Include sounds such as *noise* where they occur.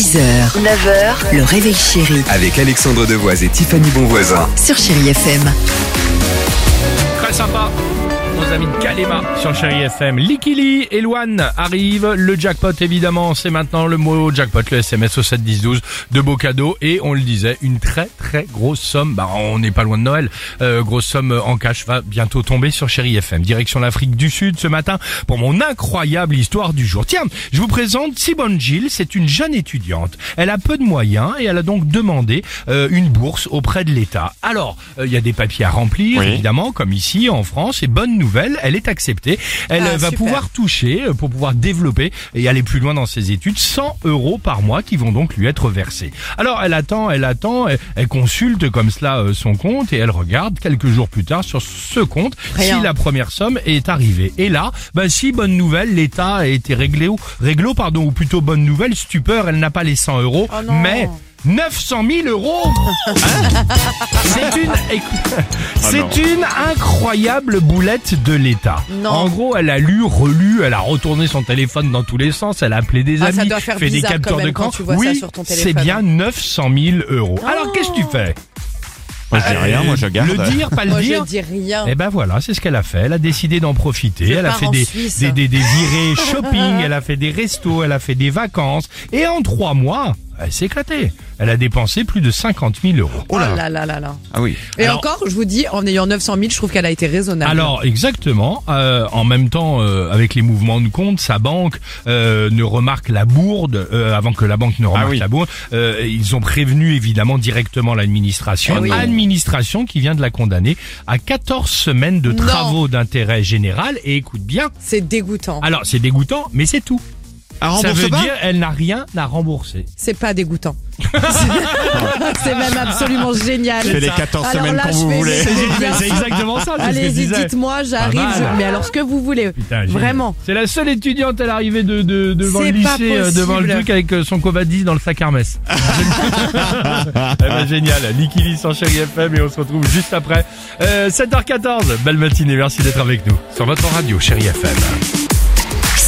6h, 9h, le réveil chéri Avec Alexandre Devoise et Tiffany Bonvoisin. sur Chérie FM. Très sympa. Nos amis de Kalema sur Chéri FM. Likili et Luan arrivent. Le jackpot, évidemment, c'est maintenant le mot jackpot, le SMS au 7 10 12. De beaux cadeaux et on le disait, une très très grosse somme. Bah, on n'est pas loin de Noël. Euh, grosse somme en cash va bientôt tomber sur Chéri FM. Direction l'Afrique du Sud ce matin pour mon incroyable histoire du jour. Tiens, je vous présente Sibone Gilles. C'est une jeune étudiante. Elle a peu de moyens et elle a donc demandé euh, une bourse auprès de l'État. Alors, euh, il y a des papiers à remplir, évidemment, comme ici en France. Et bonne nouvelle, elle est acceptée. Elle Ah, va super. pouvoir toucher, euh, pour pouvoir développer et aller plus loin dans ses études, 100 euros par mois qui vont donc lui être versés. Alors, elle attend, elle attend, elle, elle consulte comme cela euh, son compte et elle regarde quelques jours plus tard sur ce compte Rien. si la première somme est arrivée. Et là, bah si bonne nouvelle, l'État a été réglé, réglo, pardon, ou plutôt bonne nouvelle, stupeur, elle n'a pas les 100 euros, Oh mais 900 000 euros Hein *laughs* *laughs* C'est une, écoute, c'est une incroyable boulette de l'État. En gros, elle a lu, relu, elle a retourné son téléphone dans tous les sens, elle a appelé des Ah, amis, ça doit faire fait des captures vois ça oui, sur ton c'est bien 900 000 euros. Alors, qu'est-ce que tu fais? Moi, je dis rien, moi, je garde. Le dire, pas le Moi, dire? je dis rien. eh ben voilà, c'est ce qu'elle a fait. Elle a décidé d'en profiter. Je elle a fait des, des, des, des virées *laughs* shopping, elle a fait des restos, elle a fait des vacances. Et en trois mois, elle s'est éclatée. Elle a dépensé plus de 50 000 euros. Oh là là là là. Ah oui. Et Alors- encore, je vous dis, en ayant 900 000, je trouve qu'elle a été raisonnable. Alors exactement. euh, en même temps, euh, avec les mouvements de compte, sa banque euh, ne remarque la bourde euh, avant que la banque ne remarque oui. la bourde. euh, ils ont prévenu évidemment directement l'administration. Eh oui. Administration qui vient de la condamner à 14 semaines de travaux d'intérêt général. Et écoute bien. c'est dégoûtant. Alors c'est dégoûtant, mais c'est tout. Un Ça veut dire elle n'a rien à rembourser. C'est pas dégoûtant. *laughs* *laughs* c'est même absolument génial. Je fais les 14 Alors semaines là, quand je vous fais- voulez. C'est exactement ça. c'est ce que je Allez-y, disais. dites-moi, j'arrive. Pas mal. je- Mais alors, ce que vous voulez. Putain, génial. Vraiment. C'est la seule étudiante à l'arrivée de, de, devant le C'est pas lycée, euh, devant le possible. truc avec euh, son covadis dans le sac Hermès. *laughs* eh ben, génial. Nikili sans chéri FM et on se retrouve juste après. Euh, 7h14. Belle matinée. Merci d'être avec nous sur votre radio chéri FM.